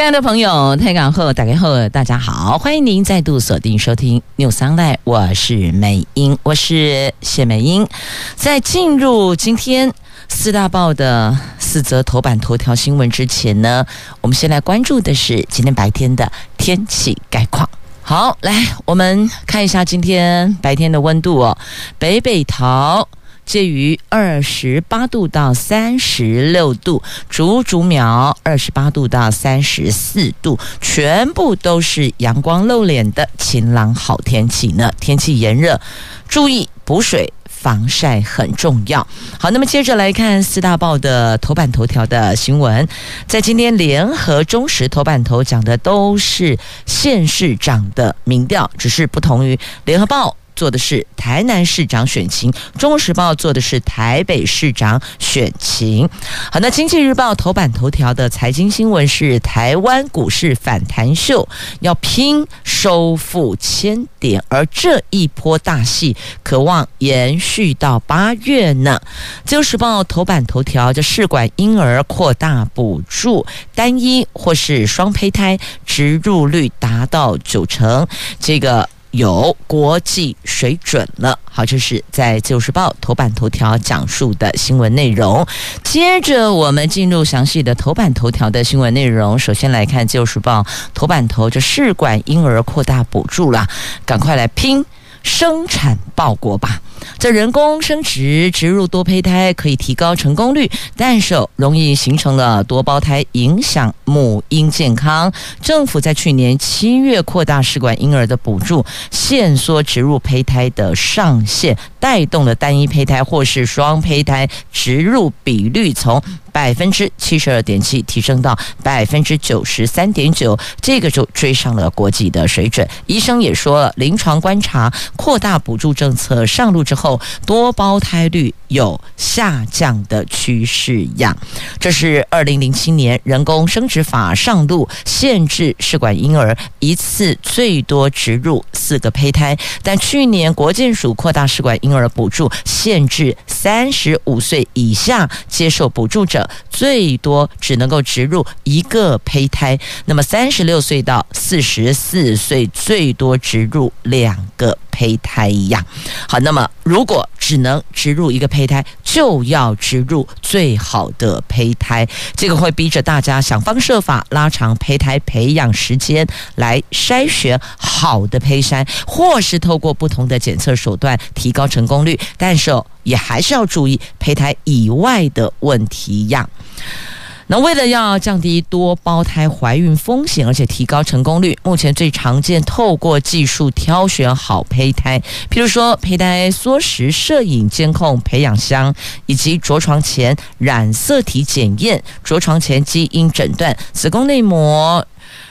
亲爱的朋友，台港后打开后，大家好，欢迎您再度锁定收听 New Sunlight 我是美英，我是谢美英。在进入今天四大报的四则头版头条新闻之前呢，我们先来关注的是今天白天的天气概况。好，来我们看一下今天白天的温度哦，北北桃。介于二十八度到三十六度，竹竹苗二十八度到三十四度，全部都是阳光露脸的晴朗好天气呢。天气炎热，注意补水、防晒很重要。好，那么接着来看四大报的头版头条的新闻，在今天联合、中时头版头讲的都是县市长的民调，只是不同于联合报。做的是台南市长选情，《中国时报》做的是台北市长选情。好，那《经济日报》头版头条的财经新闻是台湾股市反弹秀，要拼收复千点，而这一波大戏可望延续到八月呢。《自由时报》头版头条就试管婴儿扩大补助，单一或是双胚胎植入率达到九成，这个。有国际水准了。好，这是在《旧时报》头版头条讲述的新闻内容。接着，我们进入详细的头版头条的新闻内容。首先来看《旧时报》头版头，就试管婴儿扩大补助了，赶快来拼生产报国吧。这人工生殖植入多胚胎可以提高成功率，但是容易形成了多胞胎，影响母婴健康。政府在去年七月扩大试管婴儿的补助，限缩植入胚胎的上限，带动了单一胚胎或是双胚胎植入比率从百分之七十二点七提升到百分之九十三点九，这个就追上了国际的水准。医生也说了，临床观察扩大补助政策上路之后，多胞胎率有下降的趋势呀。这是二零零七年人工生殖法上路，限制试管婴儿一次最多植入四个胚胎，但去年国健署扩大试管婴儿补助，限制三十五岁以下接受补助者。最多只能够植入一个胚胎，那么三十六岁到四十四岁最多植入两个胚胎一样。好，那么如果只能植入一个胚胎，就要植入最好的胚胎，这个会逼着大家想方设法拉长胚胎培养时间，来筛选好的胚胎，或是透过不同的检测手段提高成功率，但是也还是要注意胚胎以外的问题样。那为了要降低多胞胎怀孕风险，而且提高成功率，目前最常见透过技术挑选好胚胎，譬如说胚胎缩时摄影监控培养箱，以及着床前染色体检验、着床前基因诊断、子宫内膜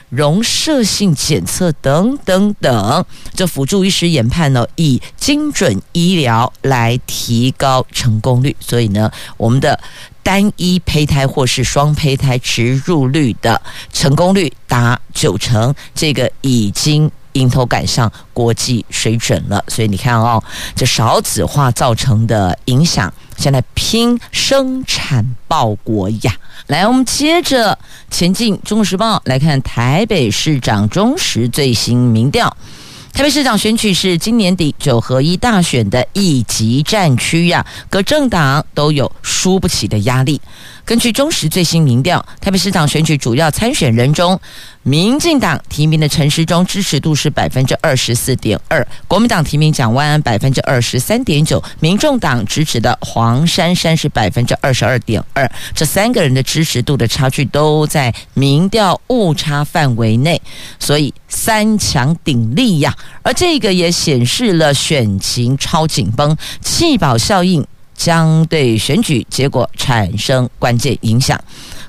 容射性检测等等等，这辅助医师研判呢，以精准医疗来提高成功率。所以呢，我们的。单一胚胎或是双胚胎植入率的成功率达九成，这个已经迎头赶上国际水准了。所以你看哦，这少子化造成的影响，现在拼生产报国呀！来，我们接着前进《中国时报》来看台北市长中时最新民调。台北市长选举是今年底九合一大选的一级战区呀，各政党都有输不起的压力。根据中时最新民调，台北市长选举主要参选人中，民进党提名的陈时中支持度是百分之二十四点二，国民党提名蒋万安百分之二十三点九，民众党支持的黄珊珊是百分之二十二点二。这三个人的支持度的差距都在民调误差范围内，所以三强鼎立呀。而这个也显示了选情超紧绷，弃保效应将对选举结果产生关键影响。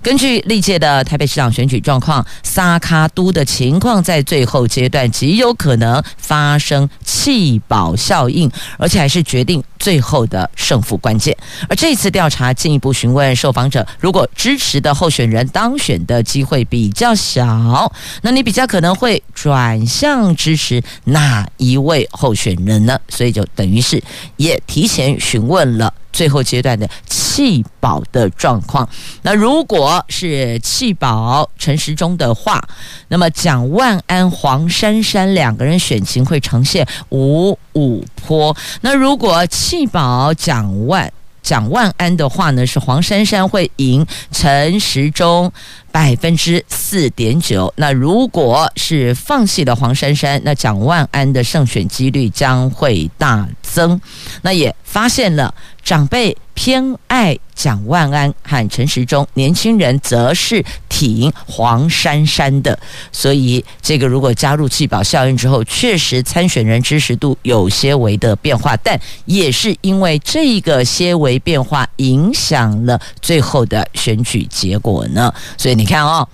根据历届的台北市长选举状况，萨卡都的情况在最后阶段极有可能发生弃保效应，而且还是决定最后的胜负关键。而这次调查进一步询问受访者，如果支持的候选人当选的机会比较小，那你比较可能会转向支持哪一位候选人呢？所以就等于是也提前询问了。最后阶段的弃保的状况，那如果是弃保陈时中的话，那么蒋万安、黄珊珊两个人选情会呈现五五坡。那如果弃保蒋万蒋万安的话呢，是黄珊珊会赢陈时中百分之四点九。那如果是放弃了黄珊珊，那蒋万安的胜选几率将会大增。那也发现了。长辈偏爱蒋万安和陈时中，年轻人则是挺黄珊珊的，所以这个如果加入弃保效应之后，确实参选人支持度有些微的变化，但也是因为这个些微变化影响了最后的选举结果呢。所以你看哦，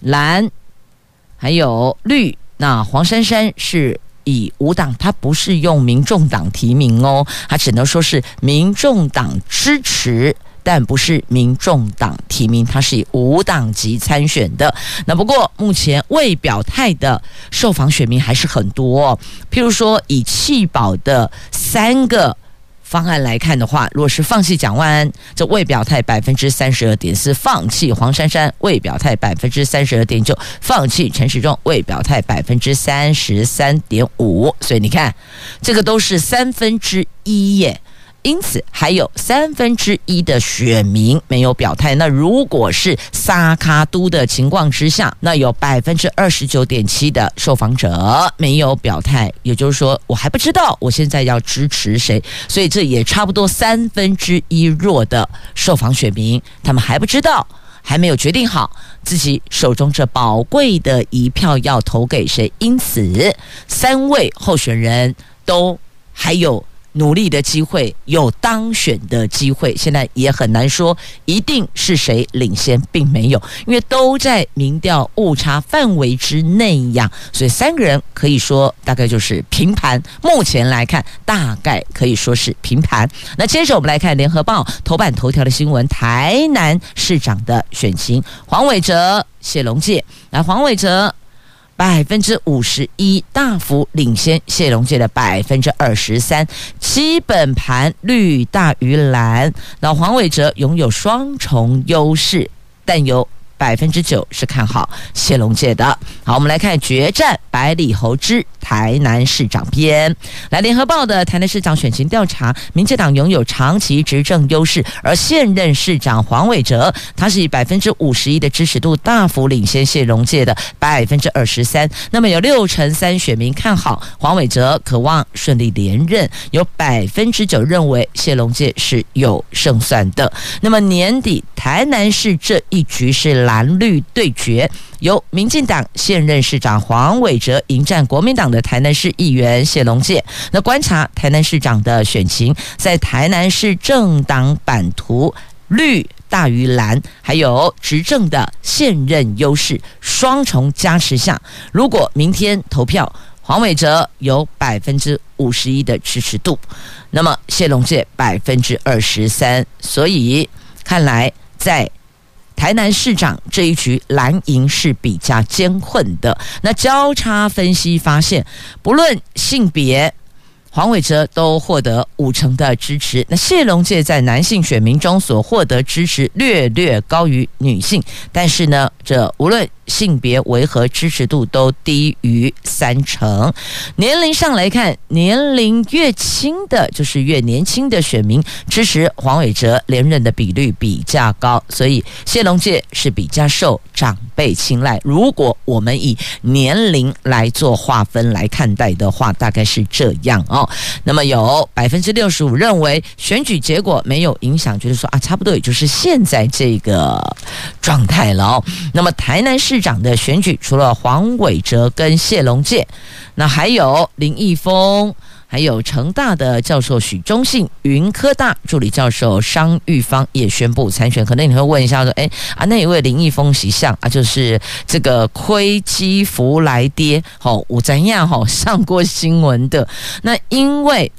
蓝还有绿，那黄珊珊是。以无党，他不是用民众党提名哦，他只能说是民众党支持，但不是民众党提名，他是以无党籍参选的。那不过目前未表态的受访选民还是很多，譬如说以弃保的三个。方案来看的话，若是放弃蒋万安，这未表态百分之三十二点四；放弃黄珊珊，未表态百分之三十二点九；放弃陈时中，未表态百分之三十三点五。所以你看，这个都是三分之一耶。因此，还有三分之一的选民没有表态。那如果是三脚督的情况之下，那有百分之二十九点七的受访者没有表态。也就是说，我还不知道我现在要支持谁。所以这也差不多三分之一弱的受访选民，他们还不知道，还没有决定好自己手中这宝贵的一票要投给谁。因此，三位候选人都还有。努力的机会，有当选的机会，现在也很难说一定是谁领先，并没有，因为都在民调误差范围之内呀，所以三个人可以说大概就是平盘。目前来看，大概可以说是平盘。那接着我们来看《联合报》头版头条的新闻：台南市长的选情，黄伟哲、谢龙介。来，黄伟哲。百分之五十一，大幅领先谢龙介的百分之二十三，基本盘绿大于蓝，老黄伟哲拥有双重优势，但有。百分之九是看好谢龙介的。好，我们来看决战百里侯之台南市长篇。来，联合报的台南市长选情调查，民进党拥有长期执政优势，而现任市长黄伟哲，他是以百分之五十一的支持度大幅领先谢龙介的百分之二十三。那么有六成三选民看好黄伟哲，渴望顺利连任，有百分之九认为谢龙介是有胜算的。那么年底台南市这一局是蓝绿对决，由民进党现任市长黄伟哲迎战国民党的台南市议员谢龙介。那观察台南市长的选情，在台南市政党版图绿大于蓝，还有执政的现任优势双重加持下，如果明天投票，黄伟哲有百分之五十一的支持度，那么谢龙介百分之二十三，所以看来在。台南市长这一局蓝营是比较艰困的。那交叉分析发现，不论性别，黄伟哲都获得五成的支持。那谢龙介在男性选民中所获得支持略略高于女性，但是呢，这无论。性别维和支持度都低于三成？年龄上来看，年龄越轻的，就是越年轻的选民支持黄伟哲连任的比率比较高，所以谢龙介是比较受长辈青睐。如果我们以年龄来做划分来看待的话，大概是这样哦。那么有百分之六十五认为选举结果没有影响，觉得说啊，差不多也就是现在这个状态了哦。那么台南市。长的选举，除了黄伟哲跟谢龙介，那还有林义峰，还有成大的教授许忠信、云科大助理教授商玉芳也宣布参选。可能你会问一下说：“哎啊，那一位林义丰形象啊，就是这个亏基福来跌，好，我怎样好上过新闻的？那因为。”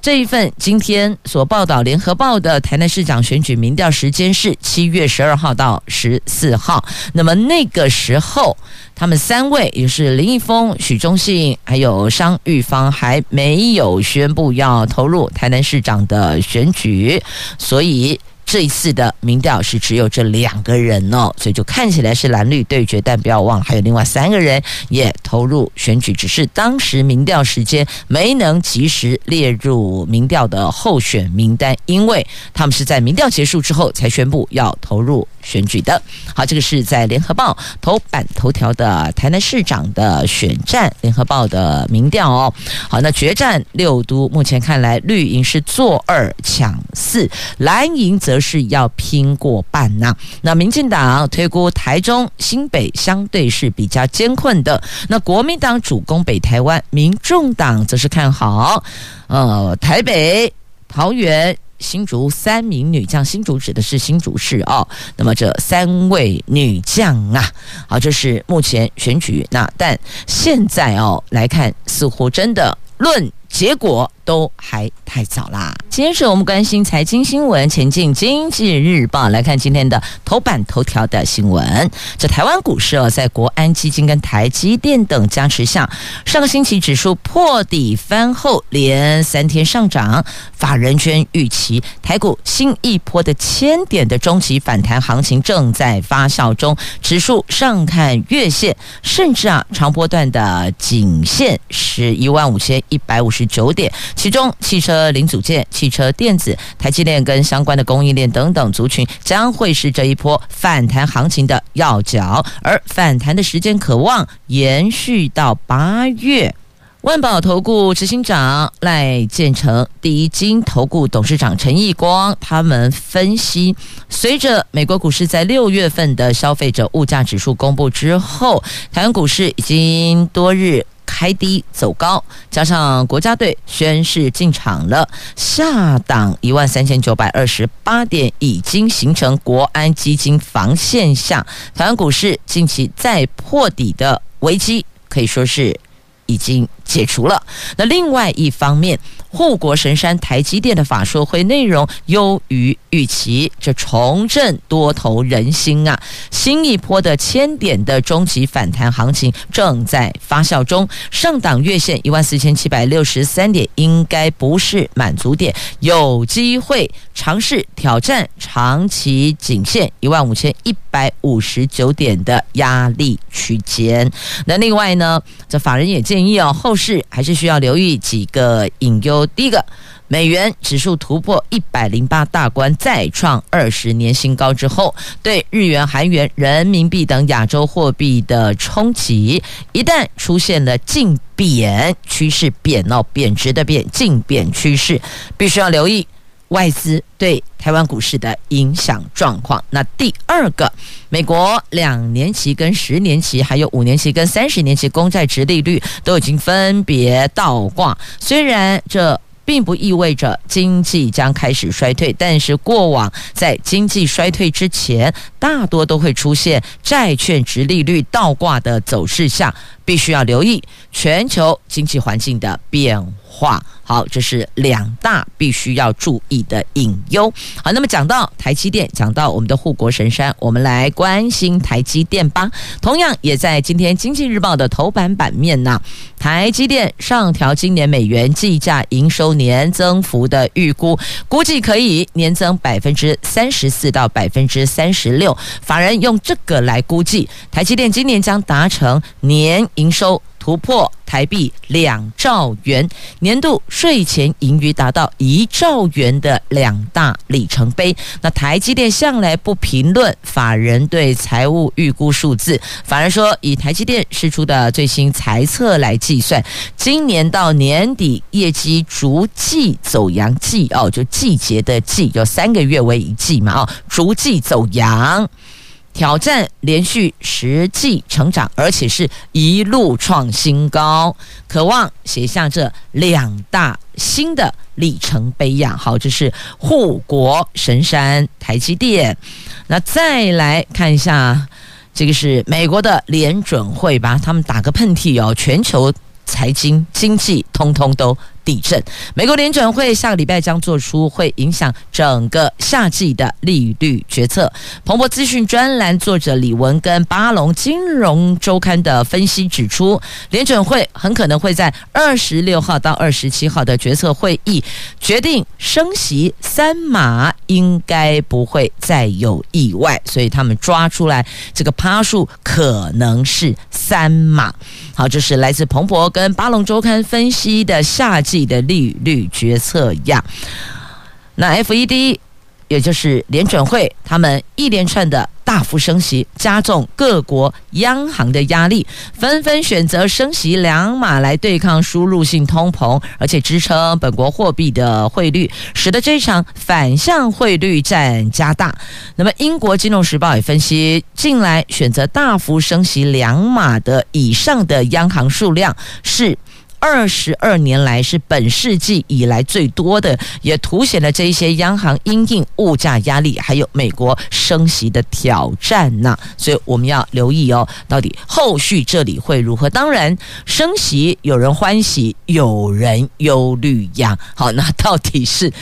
这一份今天所报道，《联合报》的台南市长选举民调时间是七月十二号到十四号。那么那个时候，他们三位也是林毅峰、许忠信，还有商玉芳，还没有宣布要投入台南市长的选举，所以。这一次的民调是只有这两个人哦，所以就看起来是蓝绿对决，但不要忘了还有另外三个人也投入选举，只是当时民调时间没能及时列入民调的候选名单，因为他们是在民调结束之后才宣布要投入选举的。好，这个是在联合报头版头条的台南市长的选战，联合报的民调哦。好，那决战六都，目前看来绿营是坐二抢四，蓝营则。是要拼过半呐、那民进党推估台中、新北相对是比较艰困的。那国民党主攻北台湾，民众党则是看好呃台北、桃园、新竹三名女将。新竹指的是新竹市哦。那么这三位女将啊，好，这是目前选举。那但现在哦来看，似乎真的论结果。都还太早啦。接着我们关心财经新闻，前进经济日报来看今天的头版头条的新闻。这台湾股市哦，在国安基金跟台积电等加持下，上个星期指数破底翻后，连三天上涨。法人圈预期台股新一波的千点的中期反弹行情正在发酵中，指数上看月线，甚至啊长波段的颈线是一万五千一百五十九点。其中，汽车零组件、汽车电子、台积电跟相关的供应链等等族群，将会是这一波反弹行情的要角。而反弹的时间可望延续到八月。万宝投顾执行长赖建成、第一金投顾董事长陈义光，他们分析，随着美国股市在六月份的消费者物价指数公布之后，台湾股市已经多日。开低走高，加上国家队宣誓进场了，下档一万三千九百二十八点，已经形成国安基金防线下，台湾股市近期再破底的危机，可以说是已经解除了。那另外一方面，护国神山台积电的法说会内容优于预期，这重振多头人心啊！新一波的千点的中期反弹行情正在发酵中，上档月线一万四千七百六十三点应该不是满足点，有机会尝试挑战长期颈线一万五千一百五十九点的压力区间。那另外呢，这法人也建议哦，后是还是需要留意几个隐忧。第一个，美元指数突破一百零八大关，再创二十年新高之后，对日元、韩元、人民币等亚洲货币的冲击，一旦出现了净贬趋势，贬哦，贬值的贬，净贬趋势，必须要留意外资对台湾股市的影响状况。那第二个，美国两年期跟十年期，还有五年期跟三十年期公债殖利率都已经分别倒挂，虽然这。并不意味着经济将开始衰退，但是过往在经济衰退之前，大多都会出现债券殖利率倒挂的走势下，必须要留意全球经济环境的变化。话好，这是两大必须要注意的隐忧。好，那么讲到台积电，讲到我们的护国神山，我们来关心台积电吧。同样也在今天《经济日报》的头版版面呢，台积电上调今年美元计价营收年增幅的预估，估计可以年增百分之三十四到百分之三十六。法人用这个来估计，台积电今年将达成年营收。突破台币两兆元，年度税前盈余达到一兆元的两大里程碑。那台积电向来不评论法人对财务预估数字，反而说以台积电释出的最新财测来计算，今年到年底业绩逐季走阳季哦，就季节的季，有三个月为一季嘛哦，逐季走阳。挑战连续实际成长，而且是一路创新高，渴望写下这两大新的里程碑呀！好，这是护国神山台积电。那再来看一下，这个是美国的联准会吧？他们打个喷嚏哦，全球财经经济通通都。地震，美国联准会下个礼拜将做出会影响整个夏季的利率决策。彭博资讯专栏作者李文跟巴龙金融周刊的分析指出，联准会很可能会在二十六号到二十七号的决策会议决定升息三码，应该不会再有意外，所以他们抓出来这个趴数可能是三码。好，这是来自彭博跟巴龙周刊分析的夏季的利率决策一样，那 FED 也就是联准会，他们一连串的大幅升息，加重各国央行的压力，纷纷选择升息两码来对抗输入性通膨，而且支撑本国货币的汇率，使得这场反向汇率战加大。那么，英国金融时报也分析，近来选择大幅升息两码的以上的央行数量是。二十二年来是本世纪以来最多的，也凸显了这一些央行因应物价压力，还有美国升息的挑战呐。所以我们要留意哦，到底后续这里会如何？当然，升息有人欢喜，有人忧虑呀。好，那到底是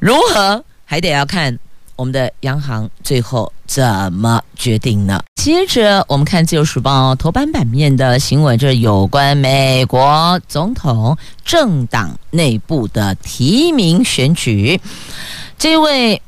如何，还得要看。我们的央行最后怎么决定呢？接着我们看《自由时报》头版版面的新闻，这有关美国总统政党内部的提名选举。这位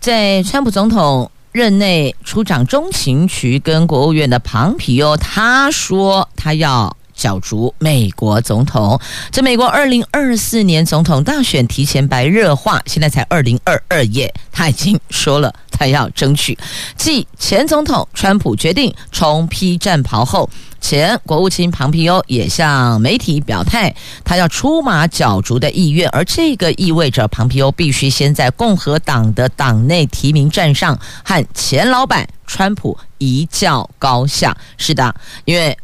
在川普总统任内出掌中情局跟国务院的庞皮欧，他说他要。角逐美国总统，这美国二零二四年总统大选提前白热化，现在才二零二二页，他已经说了，他要争取。继前总统川普决定重披战袍后，前国务卿庞皮欧也向媒体表态，他要出马角逐的意愿，而这个意味着庞皮欧必须先在共和党的党内提名战上和前老板川普一较高下。是的，因为。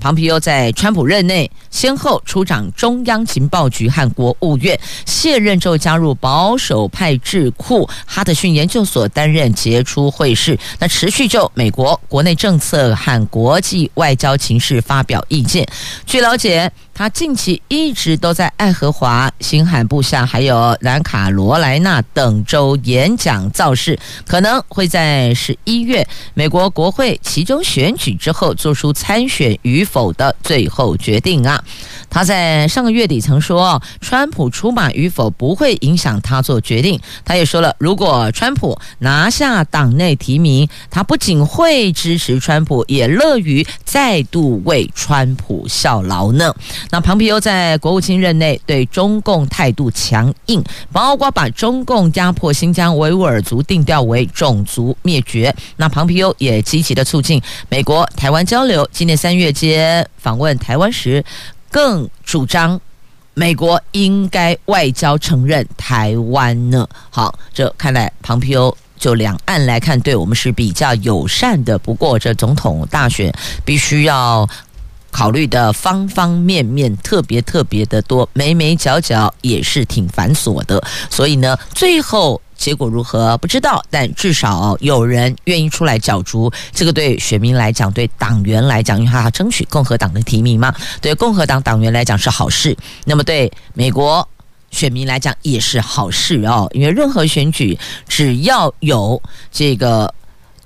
庞皮欧在川普任内先后出掌中央情报局和国务院，卸任之后加入保守派智库哈德逊研究所担任杰出会士，那持续就美国国内政策和国际外交情势发表意见。据了解。他近期一直都在爱荷华、新罕布夏还有南卡罗来纳等州演讲造势，可能会在十一月美国国会其中选举之后做出参选与否的最后决定啊。他在上个月底曾说，川普出马与否不会影响他做决定。他也说了，如果川普拿下党内提名，他不仅会支持川普，也乐于再度为川普效劳呢。那庞皮欧在国务卿任内对中共态度强硬，包括把中共压迫新疆维吾尔族定调为种族灭绝。那庞皮欧也积极的促进美国台湾交流。今年三月间访问台湾时，更主张美国应该外交承认台湾呢。好，这看来庞皮欧就两岸来看，对我们是比较友善的。不过，这总统大选必须要考虑的方方面面特别特别的多，眉眉角角也是挺繁琐的。所以呢，最后。结果如何不知道，但至少有人愿意出来角逐，这个对选民来讲，对党员来讲，因为他要争取共和党的提名嘛，对共和党党员来讲是好事。那么对美国选民来讲也是好事哦，因为任何选举只要有这个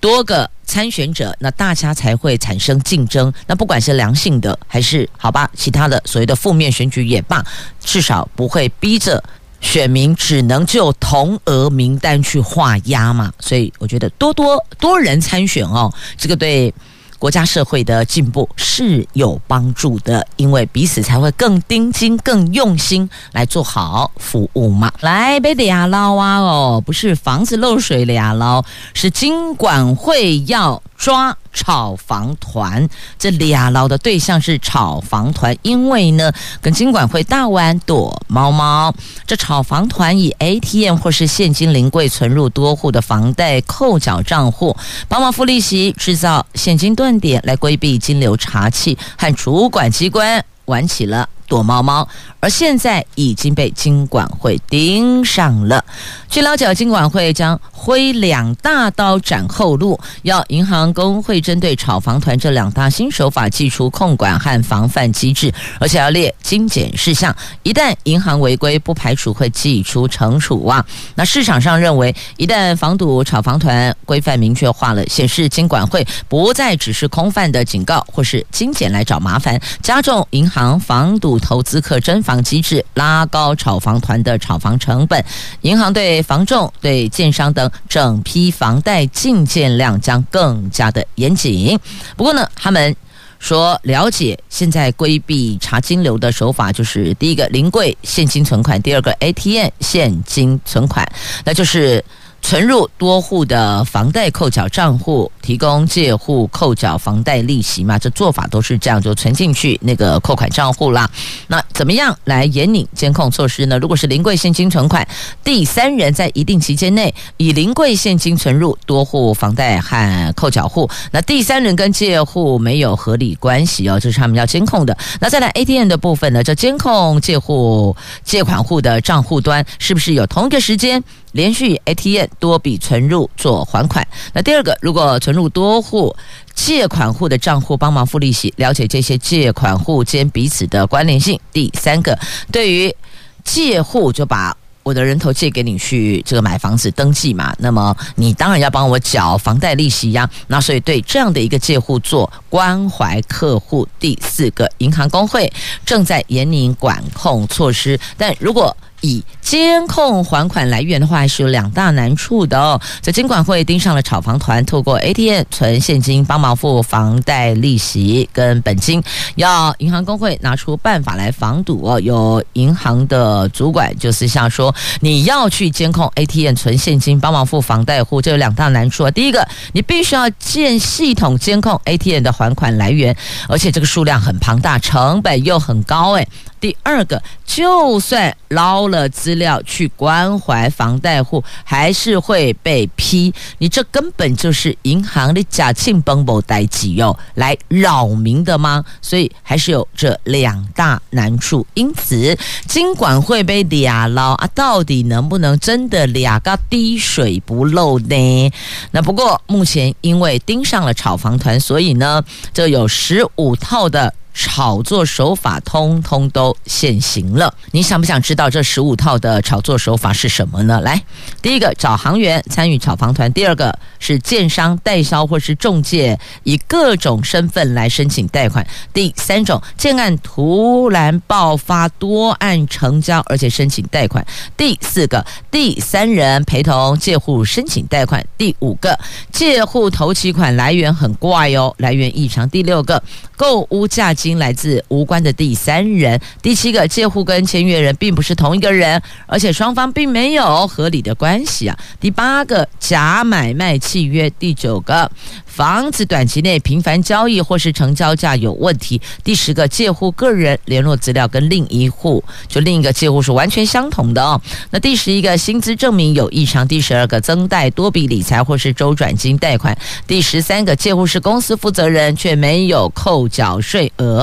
多个参选者，那大家才会产生竞争。那不管是良性的还是好吧，其他的所谓的负面选举也罢，至少不会逼着。选民只能就同额名单去画押嘛，所以我觉得多多多人参选哦，这个对国家社会的进步是有帮助的，因为彼此才会更盯紧、更用心来做好服务嘛。来，别俩捞啊哦，不是房子漏水俩捞，是金管会要抓炒房团，这俩捞的对象是炒房团，因为呢，跟金管会大玩躲猫猫。这炒房团以 ATM 或是现金临柜存入多户的房贷扣缴账户，帮忙付利息，制造现金断点，来规避金流查缉，和主管机关玩起了。躲猫猫，而现在已经被金管会盯上了。据了解，金管会将挥两大刀斩后路，要银行工会针对炒房团这两大新手法，祭出控管和防范机制，而且要列精简事项。一旦银行违规，不排除会祭出惩处啊。那市场上认为，一旦防堵炒房团规范明确化了，显示金管会不再只是空泛的警告或是精简来找麻烦，加重银行防堵。投资客侦防机制，拉高炒房团的炒房成本，银行对房仲、对建商等整批房贷进件量将更加的严谨。不过呢，他们说了解现在规避查金流的手法，就是第一个临柜现金存款，第二个 ATM 现金存款，那就是。存入多户的房贷扣缴账户，提供借户扣缴房贷利息嘛？这做法都是这样，就存进去那个扣款账户啦。那怎么样来严拟监控措施呢？如果是临柜现金存款，第三人在一定期间内以临柜现金存入多户房贷和扣缴户，那第三人跟借户没有合理关系哦，这是他们要监控的。那再来 ATM 的部分呢？这监控借户借款户的账户端是不是有同一个时间？连续 ATM 多笔存入做还款。那第二个，如果存入多户借款户的账户帮忙付利息，了解这些借款户间彼此的关联性。第三个，对于借户就把我的人头借给你去这个买房子登记嘛，那么你当然要帮我缴房贷利息呀。那所以对这样的一个借户做关怀客户。第四个，银行工会正在严明管控措施，但如果以监控还款来源的话，是有两大难处的哦。在金管会盯上了炒房团，透过 ATM 存现金帮忙付房贷利息跟本金，要银行工会拿出办法来防堵哦。有银行的主管就私下说，你要去监控 ATM 存现金帮忙付房贷户，这有两大难处啊。第一个，你必须要建系统监控 ATM 的还款来源，而且这个数量很庞大，成本又很高诶。第二个，就算捞了资料去关怀房贷户，还是会被批。你这根本就是银行的假庆崩崩代机哟，来扰民的吗？所以还是有这两大难处。因此，金管会被俩捞啊，到底能不能真的俩个滴水不漏呢？那不过目前因为盯上了炒房团，所以呢，就有十五套的。炒作手法通通都现行了，你想不想知道这十五套的炒作手法是什么呢？来，第一个找行员参与炒房团，第二个是建商代销或是中介，以各种身份来申请贷款；第三种建案突然爆发多案成交，而且申请贷款；第四个第三人陪同借户申请贷款；第五个借户头期款来源很怪哦，来源异常；第六个购屋价。金来自无关的第三人，第七个借户跟签约人并不是同一个人，而且双方并没有合理的关系啊。第八个假买卖契约，第九个。房子短期内频繁交易或是成交价有问题。第十个借户个人联络资料跟另一户就另一个借户是完全相同的哦。那第十一个薪资证明有异常。第十二个增贷多笔理财或是周转金贷款。第十三个借户是公司负责人却没有扣缴税额。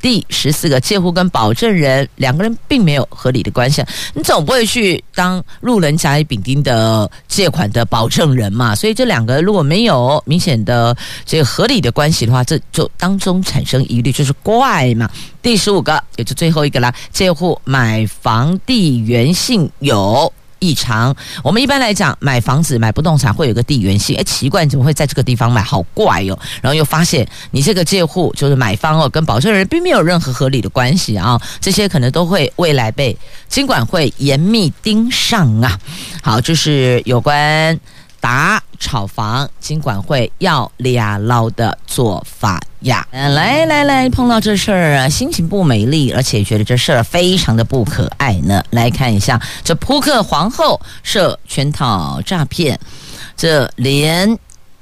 第十四个借户跟保证人两个人并没有合理的关系。你总不会去当路人甲乙丙丁的借款的保证人嘛？所以这两个如果没有明显的。这个合理的关系的话，这就当中产生疑虑，就是怪嘛。第十五个，也就最后一个啦，借户买房地缘性有异常。我们一般来讲，买房子买不动产会有个地缘性，哎，奇怪，怎么会在这个地方买？好怪哟、然后又发现你这个借户就是买方哦，跟保证人并没有任何合理的关系啊，这些可能都会未来被监管会严密盯上啊。好，就是有关。打炒房，金管会要俩捞的做法呀！来来来，碰到这事儿啊，心情不美丽，而且觉得这事儿非常的不可爱呢。来看一下，这扑克皇后设圈套诈骗，这连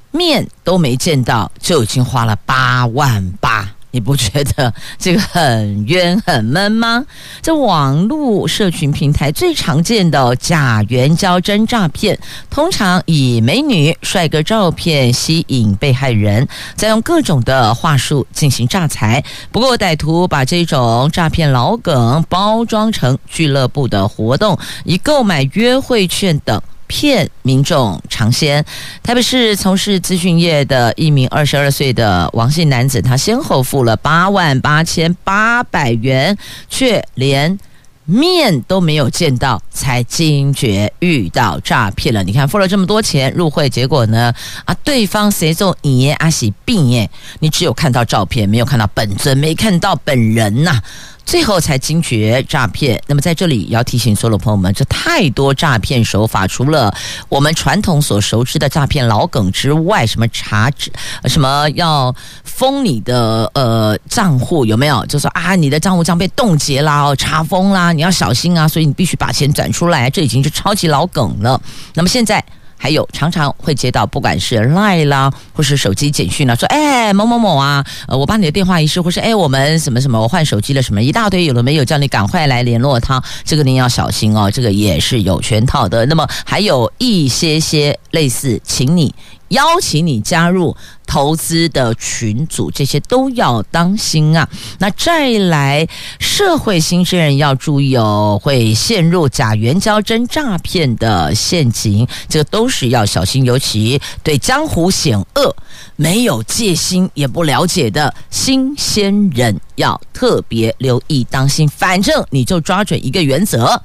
面都没见到，就已经花了八万八。你不觉得这个很冤很闷吗？这网络社群平台最常见的假援交真诈骗，通常以美女、帅哥照片吸引被害人，再用各种的话术进行诈财。不过歹徒把这种诈骗老梗包装成俱乐部的活动，以购买约会券等。骗民众尝鲜。台北市从事资讯业的一名二十二岁的王姓男子，他先后付了八万八千八百元，却连面都没有见到，才惊觉遇到诈骗了。你看，付了这么多钱入会，结果呢？啊，对方谁做爷阿喜病耶？你只有看到照片，没有看到本尊，没看到本人呐、最后才惊觉诈骗。那么在这里要提醒所有朋友们，这太多诈骗手法，除了我们传统所熟知的诈骗老梗之外，什么查什么要封你的呃账户有没有？就说啊，你的账户将被冻结啦，哦，查封啦，你要小心啊，所以你必须把钱转出来，这已经是超级老梗了。那么现在。还有常常会接到，不管是 lie 啦，或是手机简讯啦，说哎某某某啊，呃，我把你的电话遗失，或是哎我们什么什么，我换手机了什么一大堆，有的没有？叫你赶快来联络他，这个您要小心哦，这个也是有全套的。那么还有一些些类似，请你。邀请你加入投资的群组，这些都要当心啊！那再来，社会新鲜人要注意哦，会陷入假援交真诈骗的陷阱，这都是要小心。尤其对江湖险恶没有戒心也不了解的新鲜人，要特别留意当心。反正你就抓准一个原则。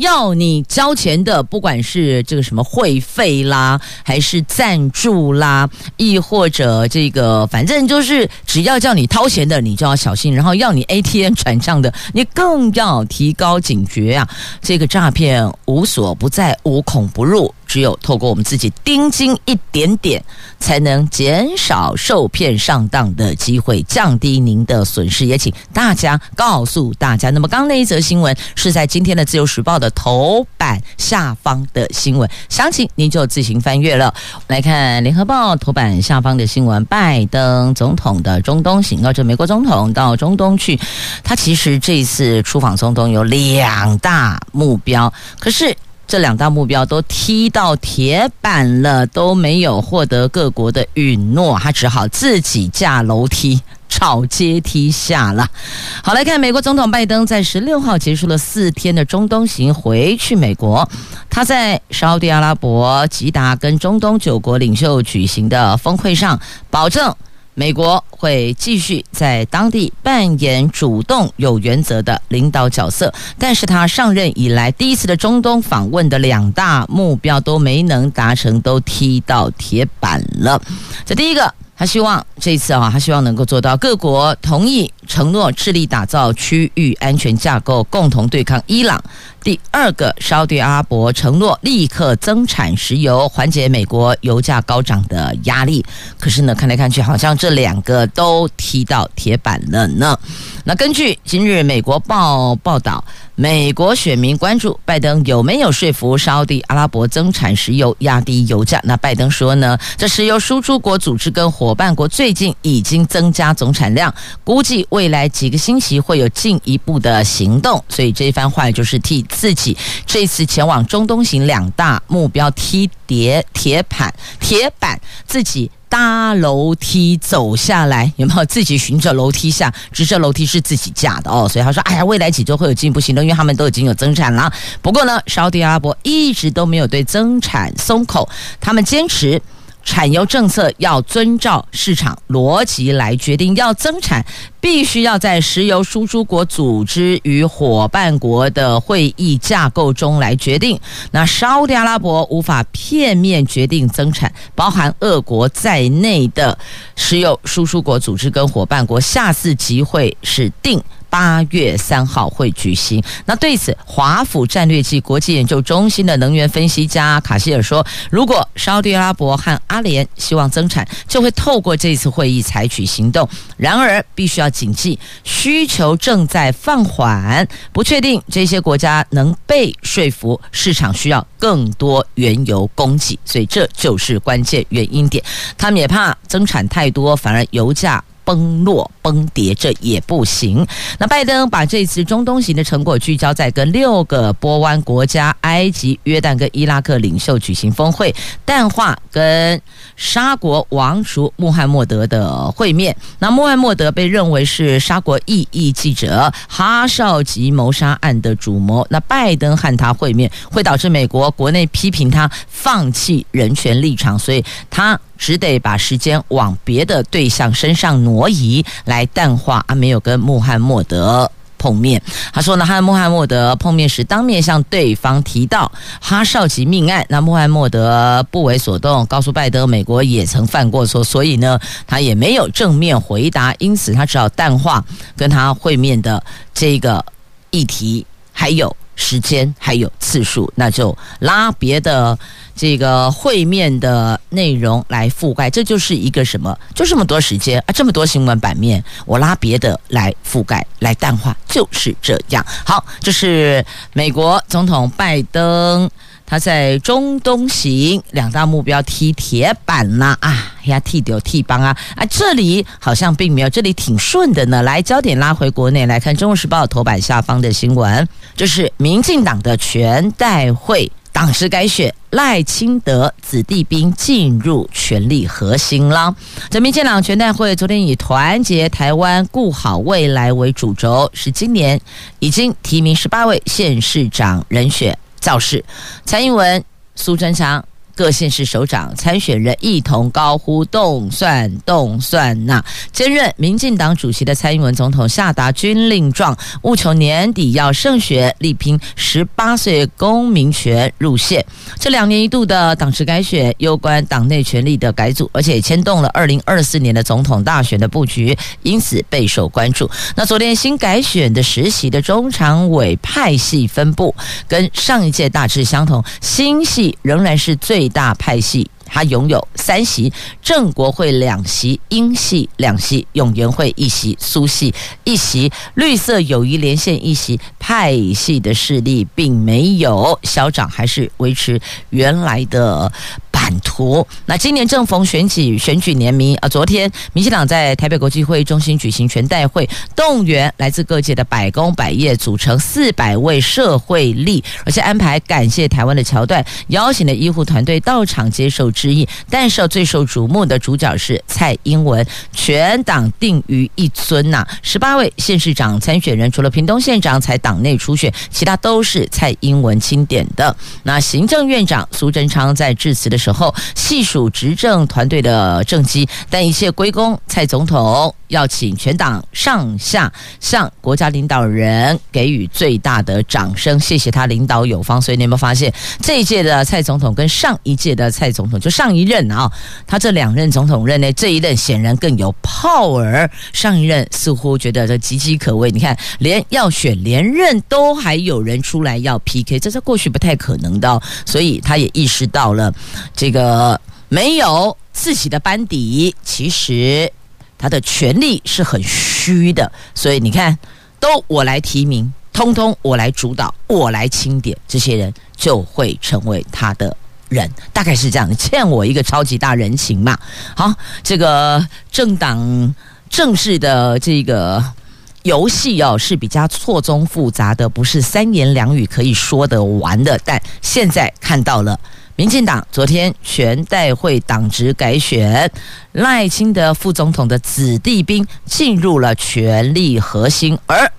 要你交钱的，不管是这个什么会费啦，还是赞助啦，亦或者这个，反正就是只要叫你掏钱的，你就要小心；然后要你 ATM 转账的，你更要提高警觉啊！这个诈骗无所不在，无孔不入。只有透过我们自己盯紧一点点，才能减少受骗上当的机会，降低您的损失。也请大家告诉大家。那么，刚刚那一则新闻是在今天的《自由时报》的头版下方的新闻，详情您就自行翻阅了。来看《联合报》头版下方的新闻：拜登总统的中东行，哦，这美国总统到中东去，他其实这次出访中东有两大目标，可是。这两大目标都踢到铁板了，都没有获得各国的允诺，他只好自己架楼梯找阶梯下了。好，来看美国总统拜登在十六号结束了四天的中东行，回去美国。他在沙乌地阿拉伯吉达跟中东九国领袖举行的峰会上保证。美国会继续在当地扮演主动、有原则的领导角色，但是他上任以来第一次的中东访问的两大目标都没能达成，都踢到铁板了。这第一个。他希望这一次啊，他希望能够做到各国同意承诺，致力打造区域安全架构，共同对抗伊朗。第二个，沙特阿拉伯承诺立刻增产石油，缓解美国油价高涨的压力。可是呢，看来看去，好像这两个都踢到铁板了呢。那根据今日美国报报道。美国选民关注拜登有没有说服沙地阿拉伯增产石油，压低油价。那拜登说呢，这石油输出国组织跟伙伴国最近已经增加总产量，估计未来几个星期会有进一步的行动。所以这一番话就是替自己这次前往中东行两大目标踢跌铁板铁板自己。搭楼梯走下来，有没有自己循着楼梯下？直着楼梯是自己架的哦，所以他说：“哎呀，未来几周会有进一步行动，因为他们都已经有增产了。不过呢，沙特阿拉伯一直都没有对增产松口，他们坚持。”产油政策要遵照市场逻辑来决定，要增产必须要在石油输出国组织与伙伴国的会议架构中来决定。那沙特阿拉伯无法片面决定增产，包含俄国在内的石油输出国组织跟伙伴国下次集会是定。八月三号会举行。那对此，华府战略暨国际研究中心的能源分析家卡希尔说：“如果沙特阿拉伯和阿联希望增产，就会透过这次会议采取行动。然而，必须要谨记，需求正在放缓，不确定这些国家能被说服，市场需要更多原油供给，所以这就是关键原因点。他们也怕增产太多，反而油价。”崩落崩跌，这也不行。那拜登把这次中东行的成果聚焦在跟六个波湾国家——埃及、约旦跟伊拉克领袖举行峰会，淡化跟沙国王储穆罕默德的会面。那穆罕默德被认为是沙国异议记者哈绍吉谋杀案的主谋。那拜登和他会面，会导致美国国内批评他放弃人权立场，所以他。只得把时间往别的对象身上挪移，来淡化啊，没有跟穆罕默德碰面。他说呢，他和穆罕默德碰面时，当面向对方提到哈少吉命案，那穆罕默德不为所动，告诉拜登，美国也曾犯过错，所以呢，他也没有正面回答，因此他只好淡化跟他会面的这个议题，还有时间，还有次数，那就拉别的。这个会面的内容来覆盖，这就是一个什么？就这么多时间啊，这么多新闻版面，我拉别的来覆盖，来淡化，就是这样。好，这是美国总统拜登他在中东行两大目标踢铁板了啊，呀踢丢踢邦啊啊，这里好像并没有，这里挺顺的呢。来，焦点拉回国内来看，《中国时报》头版下方的新闻，这是民进党的全代会。党职改选，赖清德子弟兵进入权力核心了。这民进党全代会昨天以团结台湾、顾好未来为主轴，是今年已经提名十八位县市长人选造势。蔡英文、苏贞昌。各县市首长参选人一同高呼“动算动算”呐！兼任民进党主席的蔡英文总统下达军令状，务求年底要胜选，力拼十八岁公民权入宪。这两年一度的党职改选，攸关党内权力的改组，而且牵动了二零二四年的总统大选的布局，因此备受关注。那昨天新改选的实习的中常委派系分布跟上一届大致相同，新系仍然是最。最大派系，他拥有三席，郑国会两席，英系两席，永援会一席，苏系一席，绿色友谊连线一席，派系的势力并没有消长，还是维持原来的。图。那今年正逢选举选举年明啊，昨天民进党在台北国际会议中心举行全代会，动员来自各界的百工百业，组成四百位社会力，而且安排感谢台湾的桥段，邀请的医护团队到场接受致意。但是最受瞩目的主角是蔡英文，全党定于一尊呐、十八位县市长参选人，除了屏东县长才党内初选，其他都是蔡英文钦点的。那行政院长苏贞昌在致辞的时候。后细数执政团队的政绩，但一切归功蔡总统，要请全党上下向国家领导人给予最大的掌声，谢谢他领导有方。所以你有没有发现，这一届的蔡总统跟上一届的蔡总统，就上一任啊，他这两任总统任内，这一任显然更有 power，上一任似乎觉得这岌岌可危。你看，连要选连任都还有人出来要 PK，这是过去不太可能的，所以他也意识到了。这个没有自己的班底，其实他的权力是很虚的。所以你看，都我来提名，通通我来主导，我来钦点，这些人就会成为他的人，大概是这样。你欠我一个超级大人情嘛。好，这个政党政治的这个游戏哦，是比较错综复杂的，不是三言两语可以说得完的。但现在看到了。民进党昨天全代会党职改选，赖清德副总统的子弟兵进入了权力核心，而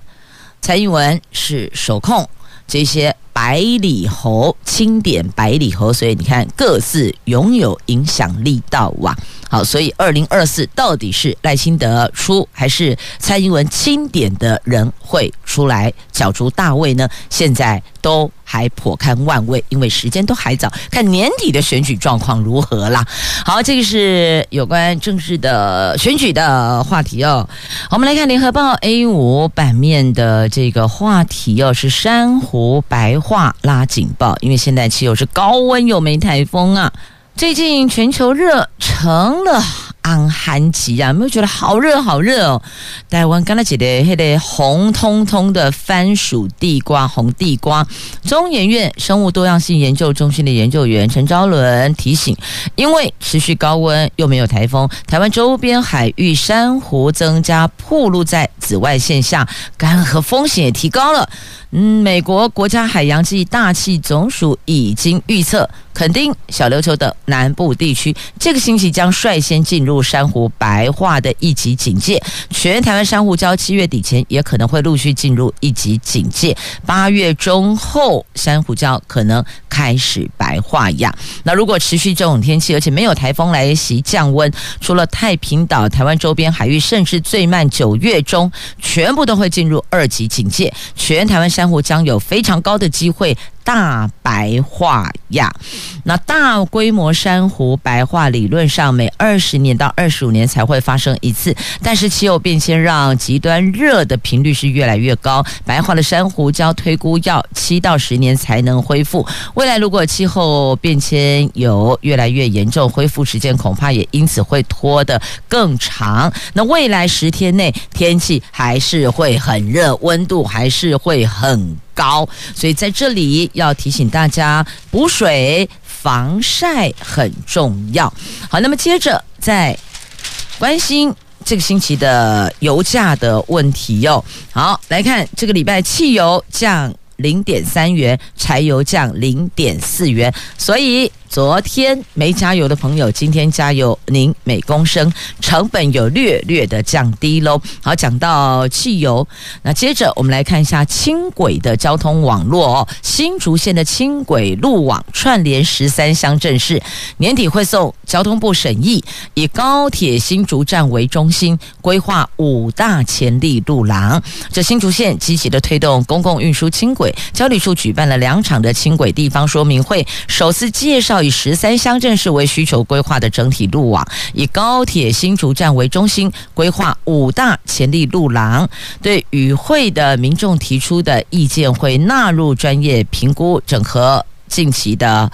蔡英文是手控这些百里侯，清点百里侯，所以你看各自拥有影响力到啊。好，所以二零二四到底是赖清德出还是蔡英文钦点的人会出来角逐大位呢？现在都还颇堪万位，因为时间都还早，看年底的选举状况如何啦。好，这个是有关政治的选举的话题哦。我们来看联合报 A 五版面的这个话题哦，是珊瑚白化拉警报，因为现在气候是高温又没台风啊。最近全球热成了安寒极啊，有没有觉得好热好热哦？台湾刚才记得黑的红彤彤的番薯地瓜，红地瓜。中研院生物多样性研究中心的研究员陈昭伦提醒，因为持续高温又没有台风，台湾周边海域珊瑚增加暴露在紫外线下，干涸风险也提高了。嗯，美国国家海洋及大气总署已经预测，垦丁、小琉球等南部地区这个星期将率先进入珊瑚白化的一级警戒。全台湾珊瑚礁七月底前也可能会陆续进入一级警戒，八月中后珊瑚礁可能开始白化呀。那如果持续这种天气，而且没有台风来袭降温，除了太平岛、台湾周边海域，甚至最慢九月中全部都会进入二级警戒。全台湾珊珊瑚将有非常高的机会大白化呀！那大规模珊瑚白化理论上每二十年到二十五年才会发生一次，但是气候变迁让极端热的频率是越来越高，白化的珊瑚礁推估要七到十年才能恢复。未来如果气候变迁有越来越严重，恢复时间恐怕也因此会拖得更长。那未来十天内天气还是会很热，温度还是会很。很高，所以在这里要提醒大家，补水防晒很重要。好，那么接着再关心这个星期的油价的问题哟。好，来看这个礼拜汽油降零点三元，柴油降零点四元，所以。昨天没加油的朋友，今天加油，您每公升成本有略略的降低喽。好，讲到汽油，那接着我们来看一下轻轨的交通网络哦。新竹县的轻轨路网串联十三乡镇市，年底会送交通部审议，以高铁新竹站为中心，规划五大潜力路廊。这新竹县积极的推动公共运输轻轨，交流处举办了两场的轻轨地方说明会，首次介绍。以十三乡镇市为需求规划的整体路网，以高铁新竹站为中心，规划五大潜力路廊。对与会的民众提出的意见，会纳入专业评估，整合近期的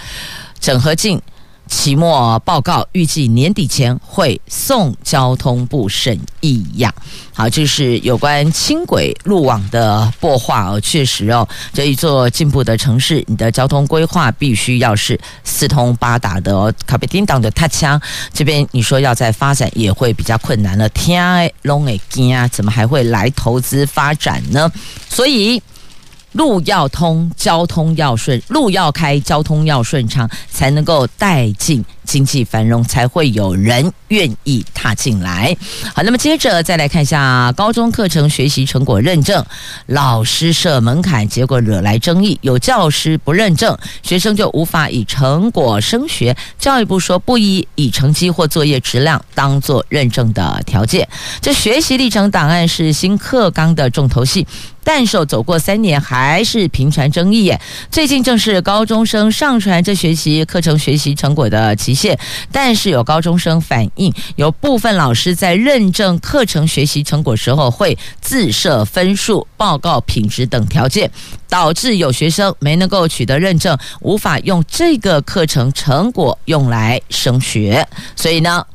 整合进。期末报告预计年底前会送交通部审议呀。好，这是有关轻轨路网的擘画哦。确实哦，这一座进步的城市，你的交通规划必须要是四通八达的哦。卡比丁党的他枪这边，你说要再发展也会比较困难了。天哎，龙哎惊啊，怎么还会来投资发展呢？所以。路要通，交通要顺，路要开，交通要顺畅，才能够带进经济繁荣，才会有人愿意踏进来。好，那么接着再来看一下高中课程学习成果认证，老师设门槛，结果惹来争议。有教师不认证，学生就无法以成果升学。教育部说不宜以成绩或作业质量当做认证的条件。这学习历程档案是新课纲的重头戏。但是走过三年还是频传争议。最近正是高中生上传这学期课程学习成果的期限，但是有高中生反映，有部分老师在认证课程学习成果时候会自设分数、报告品质等条件，导致有学生没能够取得认证，无法用这个课程成果用来升学。所以呢，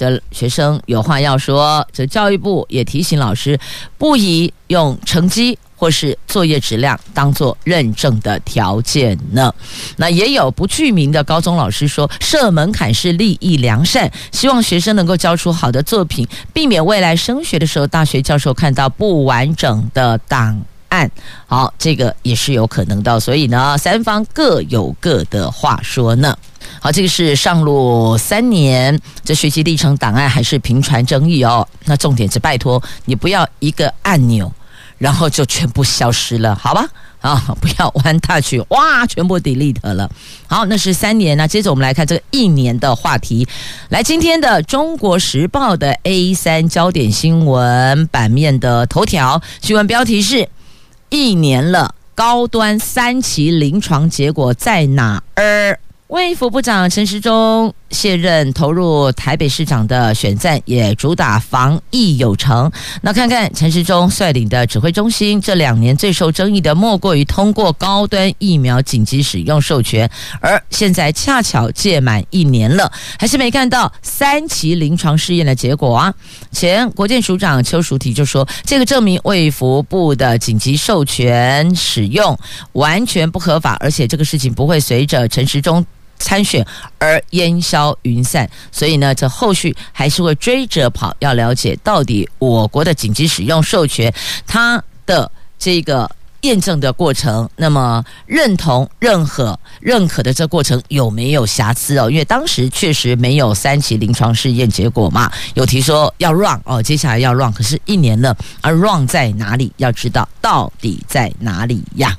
这学生有话要说，这教育部也提醒老师不宜。用成绩或是作业质量当做认证的条件呢？那也有不具名的高中老师说，设门槛是利益良善，希望学生能够交出好的作品，避免未来升学的时候，大学教授看到不完整的档案。好，这个也是有可能的。所以呢，三方各有各的话说呢。好，这个是上路三年，这学习历程档案还是频传争议哦。那重点是拜托你不要一个按钮。然后就全部消失了，好吧？啊，不要玩大曲，哇，全部 delete 了。好，那是三年。那接着我们来看这个一年的话题。来，今天的《中国时报》的 A 三焦点新闻版面的头条新闻标题是：一年了，高端三期临床结果在哪儿？卫福部长陈时中卸任，投入台北市长的选战，也主打防疫有成。那看看陈时中率领的指挥中心，这两年最受争议的莫过于通过高端疫苗紧急使用授权，而现在恰巧届满一年了，还是没看到三期临床试验的结果啊。前国健署长邱淑媞就说，这个证明卫福部的紧急授权使用完全不合法，而且这个事情不会随着陈时中。参选而烟消云散，所以呢，这后续还是会追着跑，要了解到底我国的紧急使用授权它的这个验证的过程，那么认同、认可、认可的这过程有没有瑕疵哦？因为当时确实没有三期临床试验结果嘛，有提说要 run 哦，接下来要 run，可是一年了，而 run 在哪里？要知道到底在哪里呀？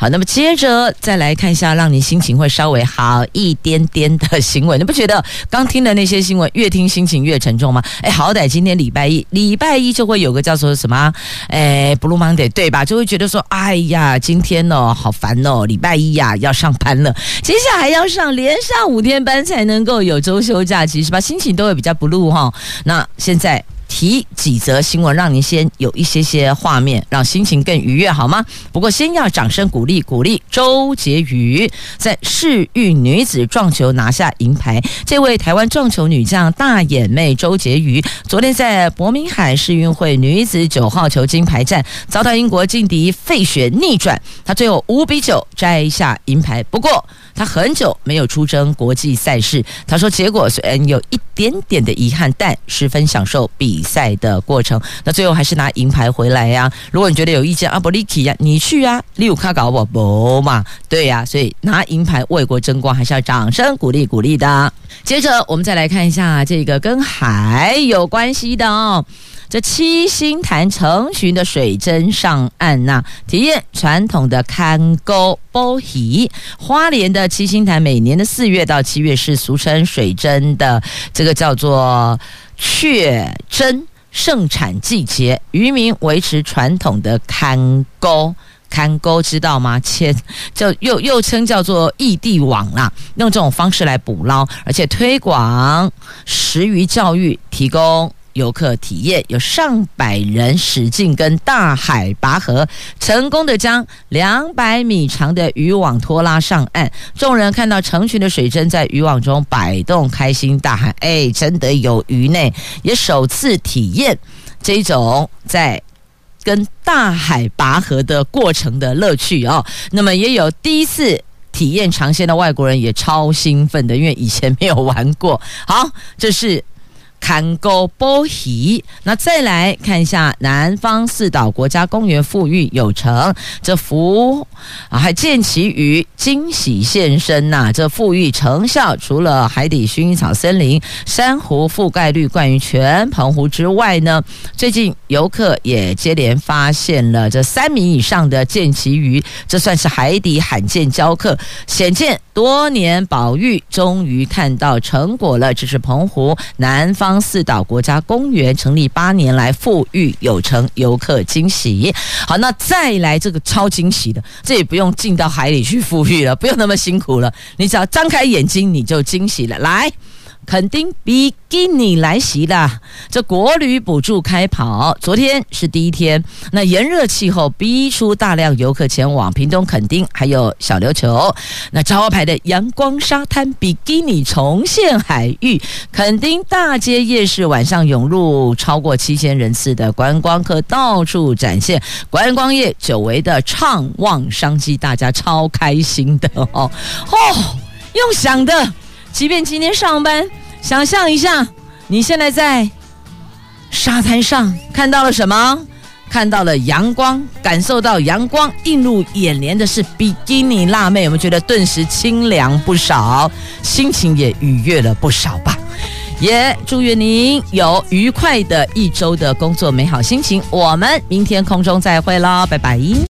好，那么接着再来看一下，让你心情会稍微好一点点的新闻。你不觉得刚听的那些新闻越听心情越沉重吗？哎，好歹今天礼拜一，礼拜一就会有个叫做什么？哎，Blue Monday 对吧？就会觉得说，哎呀，今天哦，好烦哦，礼拜一呀要上班了，接下来要上连上五天班才能够有周休假期，是吧？心情都会比较 blue 哈。那现在。提几则新闻，让您先有一些些画面，让心情更愉悦，好吗？不过先要掌声鼓励鼓励周杰瑜在世运女子撞球拿下银牌。这位台湾撞球女将大眼妹周杰瑜，昨天在伯明翰世运会女子九号球金牌战遭到英国劲敌费雪逆转，她最后五比九摘下银牌。不过她很久没有出征国际赛事，她说结果虽然有一点点的遗憾，但十分享受比。比赛的过程，那最后还是拿银牌回来呀。如果你觉得有意见，阿伯利奇呀，你去啊，利有卡搞我不嘛？对呀，所以拿银牌为国争光，还是要掌声鼓励鼓励的。接着我们再来看一下这个跟海有关系的哦。这七星潭成群的水针上岸呐，体验传统的看钩剥鱼。花莲的七星潭每年的四月到七月是俗称水针的这个叫做。确真盛产季节，渔民维持传统的看钩，看钩知道吗？切，就又又称叫做异地网啦，用这种方式来捕捞，而且推广食鱼教育，提供。游客体验，有上百人使劲跟大海拔河，成功的将两百米长的渔网拖拉上岸。众人看到成群的水针在渔网中摆动，开心大喊：“哎，真的有鱼呢！”也首次体验这种在跟大海拔河的过程的乐趣哦。那么也有第一次体验尝鲜的外国人也超兴奋的，因为以前没有玩过。好，这是。看钩剥鱼，那再来看一下南方四岛国家公园富裕有成，这福啊还见其鱼惊喜现身呐、这富裕成效，除了海底薰衣草森林、珊瑚覆盖率冠于全澎湖之外呢，最近游客也接连发现了这三米以上的见其鱼，这算是海底罕见交刻，显见多年保育终于看到成果了。这是澎湖南方。方四岛国家公园成立八年来富裕有成，游客惊喜。好，那再来这个超惊喜的，这也不用进到海里去富裕了，不用那么辛苦了，你只要张开眼睛你就惊喜了。来。垦丁比基尼来袭啦，这国旅补助开跑，昨天是第一天。那炎热气候逼出大量游客前往屏东垦丁，还有小琉球。那招牌的阳光沙滩比基尼重现海域，垦丁大街夜市晚上涌入超过七千人次的观光客，到处展现观光业久违的畅旺商机，大家超开心的哦哦，用想的。即便今天上班，想象一下，你现在在沙滩上看到了什么？看到了阳光，感受到阳光映入眼帘的是比基尼辣妹，我们觉得顿时清凉不少，心情也愉悦了不少吧？也祝愿您有愉快的一周的工作，美好心情。我们明天空中再会喽，拜拜。